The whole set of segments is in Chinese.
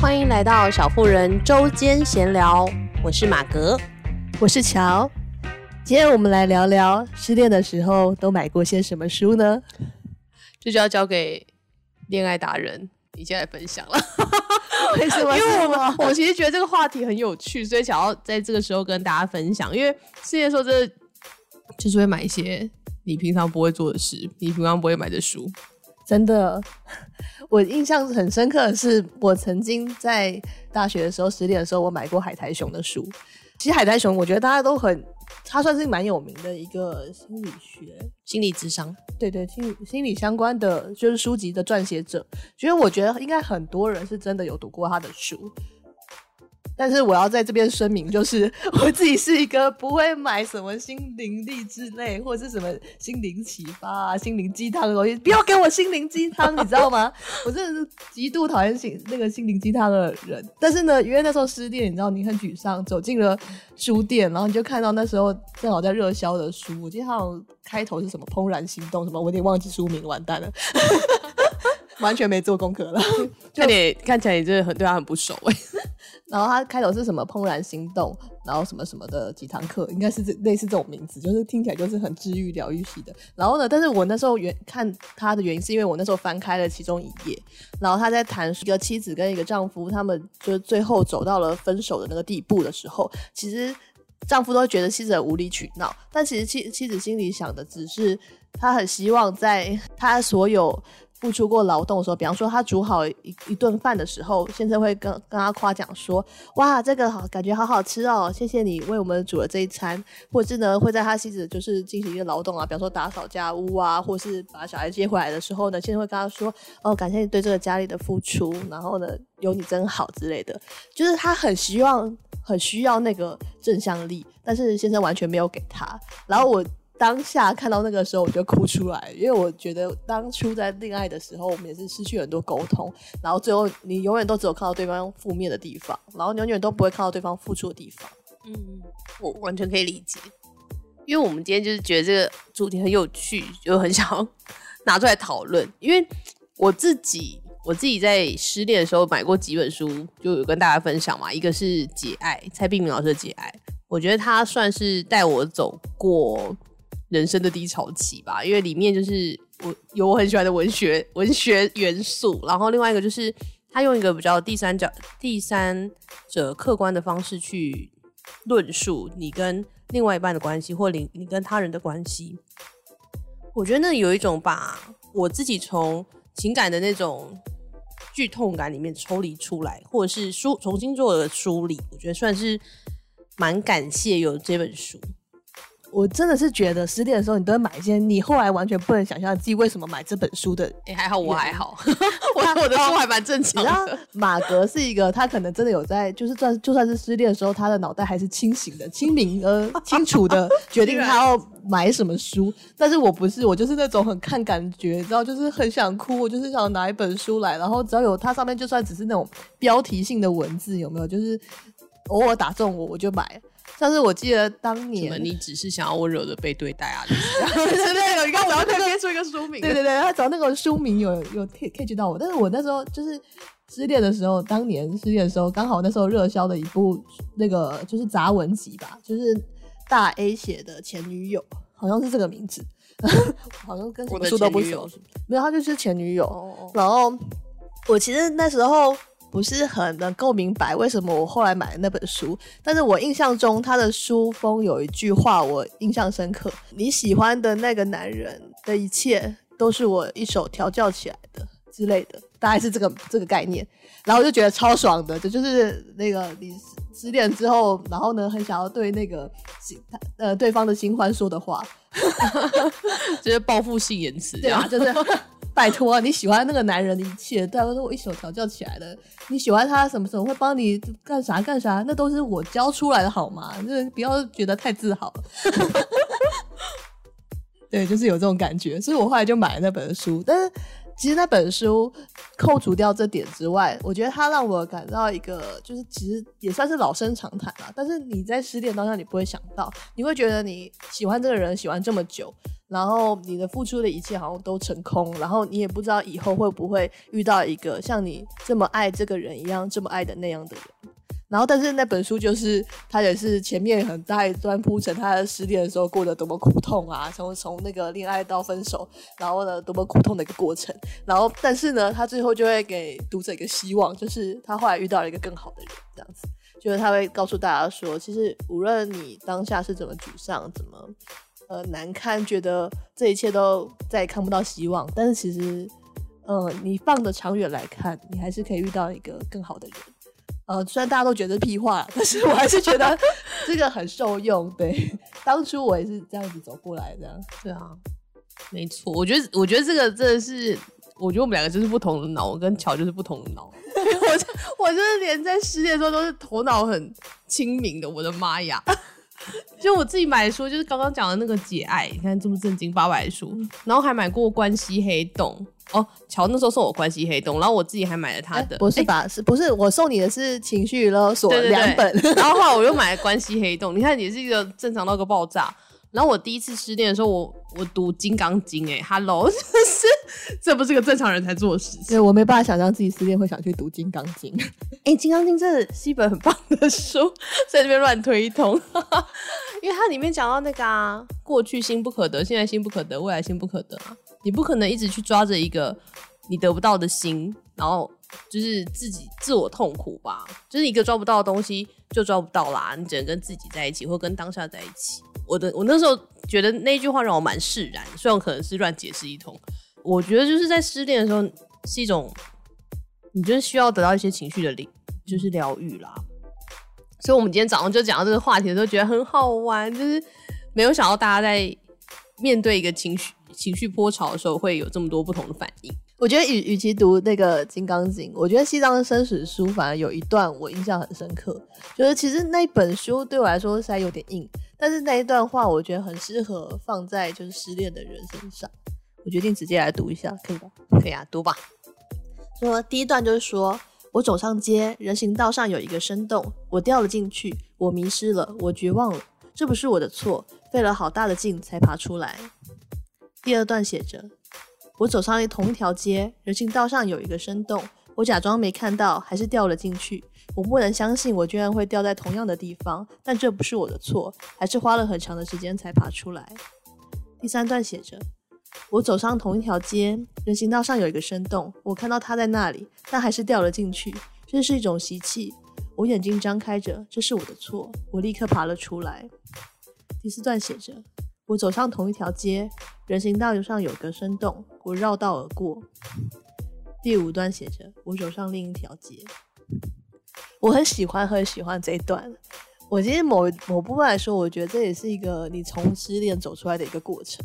欢迎来到小妇人周间闲聊，我是马格，我是乔。今天我们来聊聊失恋的时候都买过些什么书呢？这就要交给恋爱达人你先来分享了。为什么？因为我我其实觉得这个话题很有趣，所以想要在这个时候跟大家分享。因为失恋的时候，这就是会买一些你平常不会做的事，你平常不会买的书。真的，我印象很深刻的是，我曾经在大学的时候十点的时候，我买过海苔熊的书。其实海苔熊，我觉得大家都很，它算是蛮有名的一个心理学、心理智商，对对，心理心理相关的就是书籍的撰写者。其实我觉得应该很多人是真的有读过他的书。但是我要在这边声明，就是 我自己是一个不会买什么心灵励志类或者是什么心灵启发啊、心灵鸡汤的东西，不要给我心灵鸡汤，你知道吗？我真的是极度讨厌心那个心灵鸡汤的人。但是呢，因为那时候失恋，你知道你很沮丧，走进了书店，然后你就看到那时候正好在热销的书，我记得好像开头是什么《怦然心动》什么，我有点忘记书名，完蛋了，完全没做功课了。就你看起来你真的很对他很不熟哎。然后它开头是什么怦然心动，然后什么什么的几堂课，应该是这类似这种名字，就是听起来就是很治愈疗愈系的。然后呢，但是我那时候原看他的原因是因为我那时候翻开了其中一页，然后他在谈一个妻子跟一个丈夫，他们就是最后走到了分手的那个地步的时候，其实丈夫都觉得妻子很无理取闹，但其实妻妻子心里想的只是他很希望在他所有。付出过劳动的时候，比方说他煮好一一顿饭的时候，先生会跟跟他夸奖说：“哇，这个好，感觉好好吃哦，谢谢你为我们煮了这一餐。”或者是呢，会在他妻子就是进行一个劳动啊，比方说打扫家务啊，或是把小孩接回来的时候呢，先生会跟他说：“哦，感谢你对这个家里的付出，然后呢，有你真好之类的。”就是他很希望、很需要那个正向力，但是先生完全没有给他。然后我。当下看到那个时候，我就哭出来，因为我觉得当初在恋爱的时候，我们也是失去很多沟通，然后最后你永远都只有看到对方负面的地方，然后永远都不会看到对方付出的地方。嗯，我完全可以理解，因为我们今天就是觉得这个主题很有趣，就很想 拿出来讨论。因为我自己，我自己在失恋的时候买过几本书，就有跟大家分享嘛。一个是《解爱》，蔡碧明老师的《解爱》，我觉得他算是带我走过。人生的低潮期吧，因为里面就是我有我很喜欢的文学文学元素，然后另外一个就是他用一个比较第三角第三者客观的方式去论述你跟另外一半的关系，或你你跟他人的关系。我觉得那有一种把我自己从情感的那种剧痛感里面抽离出来，或者是梳重新做了梳理，我觉得算是蛮感谢有这本书。我真的是觉得失恋的时候，你都会买一些你后来完全不能想象自己为什么买这本书的。你、欸，还好我还好，我 我的书还蛮正常的。马格是一个，他可能真的有在，就是算就算是失恋的时候，他的脑袋还是清醒的、清明呃 清楚的，决定他要买什么书。但是我不是，我就是那种很看感觉，你知道，就是很想哭，我就是想拿一本书来，然后只要有它上面，就算只是那种标题性的文字，有没有？就是偶尔打中我，我就买。但是我记得当年，你只是想要温柔的被对待啊，就是 对对，你看我要特别出一个书名，对对对，他找那个书名有有 catch 到我，但是我那时候就是失恋的时候，当年失恋的时候，刚好那时候热销的一部那个就是杂文集吧，就是大 A 写的前女友，好像是这个名字，好像跟什么书都不熟，没有，他就是前女友，哦、然后我其实那时候。不是很能够明白为什么我后来买了那本书，但是我印象中他的书封有一句话我印象深刻：你喜欢的那个男人的一切都是我一手调教起来的之类的，大概是这个这个概念。然后我就觉得超爽的，这就是那个你失恋之后，然后呢很想要对那个呃对方的新欢说的话，就是报复性言辞，对啊，就是。拜托，你喜欢那个男人的一切，都是我一手调教起来的。你喜欢他什么时候会帮你干啥干啥，那都是我教出来的，好吗？就是不要觉得太自豪。对，就是有这种感觉，所以我后来就买了那本书。但是其实那本书扣除掉这点之外，我觉得它让我感到一个，就是其实也算是老生常谈了。但是你在失恋当下，你不会想到，你会觉得你喜欢这个人喜欢这么久，然后你的付出的一切好像都成空，然后你也不知道以后会不会遇到一个像你这么爱这个人一样这么爱的那样的人。然后，但是那本书就是他也是前面很大一段铺陈，他的失恋的时候过得多么苦痛啊，从从那个恋爱到分手，然后呢多么苦痛的一个过程。然后，但是呢，他最后就会给读者一个希望，就是他后来遇到了一个更好的人，这样子，就是他会告诉大家说，其实无论你当下是怎么沮丧，怎么呃难堪，觉得这一切都再也看不到希望，但是其实，呃，你放的长远来看，你还是可以遇到一个更好的人。呃，虽然大家都觉得屁话，但是我还是觉得 这个很受用。对，当初我也是这样子走过来的。对啊，没错。我觉得，我觉得这个真的是，我觉得我们两个就是不同的脑，我跟乔就是不同的脑。我我就是连在失恋的时候都是头脑很清明的。我的妈呀！就我自己买的书，就是刚刚讲的那个《解爱》，你看这么正经八百的书，然后还买过《关系黑洞》。哦，乔那时候送我关系黑洞，然后我自己还买了他的，欸、不是吧？欸、是不是我送你的是情绪勒索两本，然后后来我又买了关系黑洞，你看也是一个正常到个爆炸。然后我第一次失恋的时候，我我读金刚经，哎，Hello，是这不是个正常人才做的事情？对，我没办法想象自己失恋会想去读金刚经。哎、欸，金刚经这是一本很棒的书，在这边乱推一通，因为它里面讲到那个啊，过去心不可得，现在心不可得，未来心不可得啊。你不可能一直去抓着一个你得不到的心，然后就是自己自我痛苦吧。就是一个抓不到的东西就抓不到啦，你只能跟自己在一起，或跟当下在一起。我的我那时候觉得那句话让我蛮释然，虽然可能是乱解释一通。我觉得就是在失恋的时候是一种，你就是需要得到一些情绪的疗，就是疗愈啦。所以我们今天早上就讲到这个话题的时候，觉得很好玩，就是没有想到大家在面对一个情绪。情绪波潮的时候会有这么多不同的反应。我觉得与与其读那个《金刚经》，我觉得《西藏的生死书》反而有一段我印象很深刻，就是其实那本书对我来说是还有点硬，但是那一段话我觉得很适合放在就是失恋的人身上。我决定直接来读一下，可以吧？可以啊，读吧。说第一段就是说，我走上街，人行道上有一个深洞，我掉了进去，我迷失了，我绝望了，这不是我的错，费了好大的劲才爬出来。第二段写着：“我走上了同一条街，人行道上有一个深洞，我假装没看到，还是掉了进去。我不能相信我居然会掉在同样的地方，但这不是我的错，还是花了很长的时间才爬出来。”第三段写着：“我走上同一条街，人行道上有一个深洞，我看到他在那里，但还是掉了进去。这是一种习气。我眼睛张开着，这是我的错，我立刻爬了出来。”第四段写着。我走上同一条街，人行道上有个深洞，我绕道而过。第五段写着：我走上另一条街。我很喜欢，很喜欢这一段。我其实某某部分来说，我觉得这也是一个你从失恋走出来的一个过程。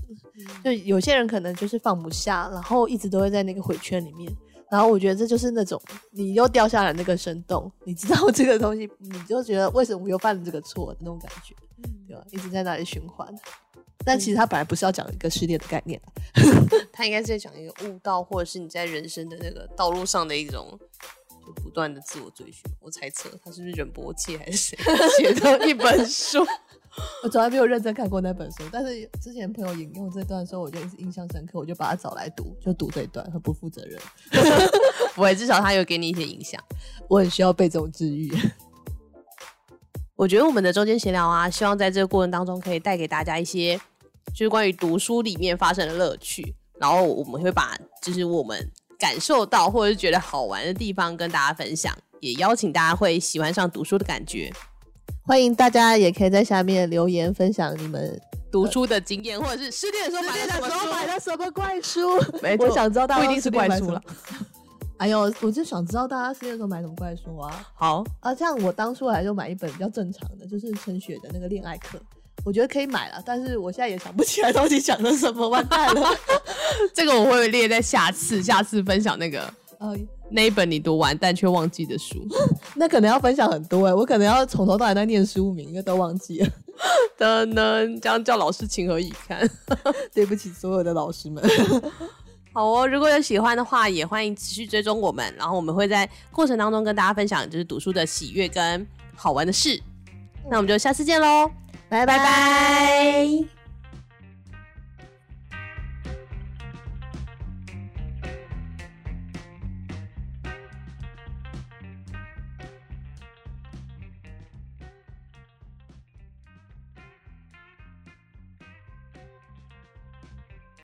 就有些人可能就是放不下，然后一直都会在那个回圈里面。然后我觉得这就是那种你又掉下来那个深洞，你知道这个东西，你就觉得为什么我又犯了这个错的那种感觉，对吧？一直在那里循环。但其实他本来不是要讲一个失恋的概念，他应该是在讲一个悟道，或者是你在人生的那个道路上的一种就不断的自我追寻。我猜测他是不是仁波切还是谁 写的一本书？我从来没有认真看过那本书，但是之前朋友引用这段的时候，我就一直印象深刻，我就把它找来读，就读这一段，很不负责任。不会，至少他有给你一些影响。我很需要被这种治愈。我觉得我们的中间闲聊啊，希望在这个过程当中可以带给大家一些。就是关于读书里面发生的乐趣，然后我们会把就是我们感受到或者是觉得好玩的地方跟大家分享，也邀请大家会喜欢上读书的感觉。欢迎大家也可以在下面留言分享你们读书的经验，或者是失恋的时候买的时候买了什么怪书。没错，我想知道大家不一定是怪书了。哎呦，我就想知道大家失恋的时候买什么怪书啊？好啊，这样我当初来就买一本比较正常的，就是陈雪的那个恋爱课。我觉得可以买了，但是我现在也想不起来到底讲了什么，完蛋了。这个我会列在下次，下次分享那个呃那一本你读完但却忘记的书。那可能要分享很多哎、欸，我可能要从头到尾在念书名，因为都忘记了。等等，这样叫老师情何以堪？对不起所有的老师们。好哦，如果有喜欢的话，也欢迎持续追踪我们，然后我们会在过程当中跟大家分享，就是读书的喜悦跟好玩的事。那我们就下次见喽，拜拜拜。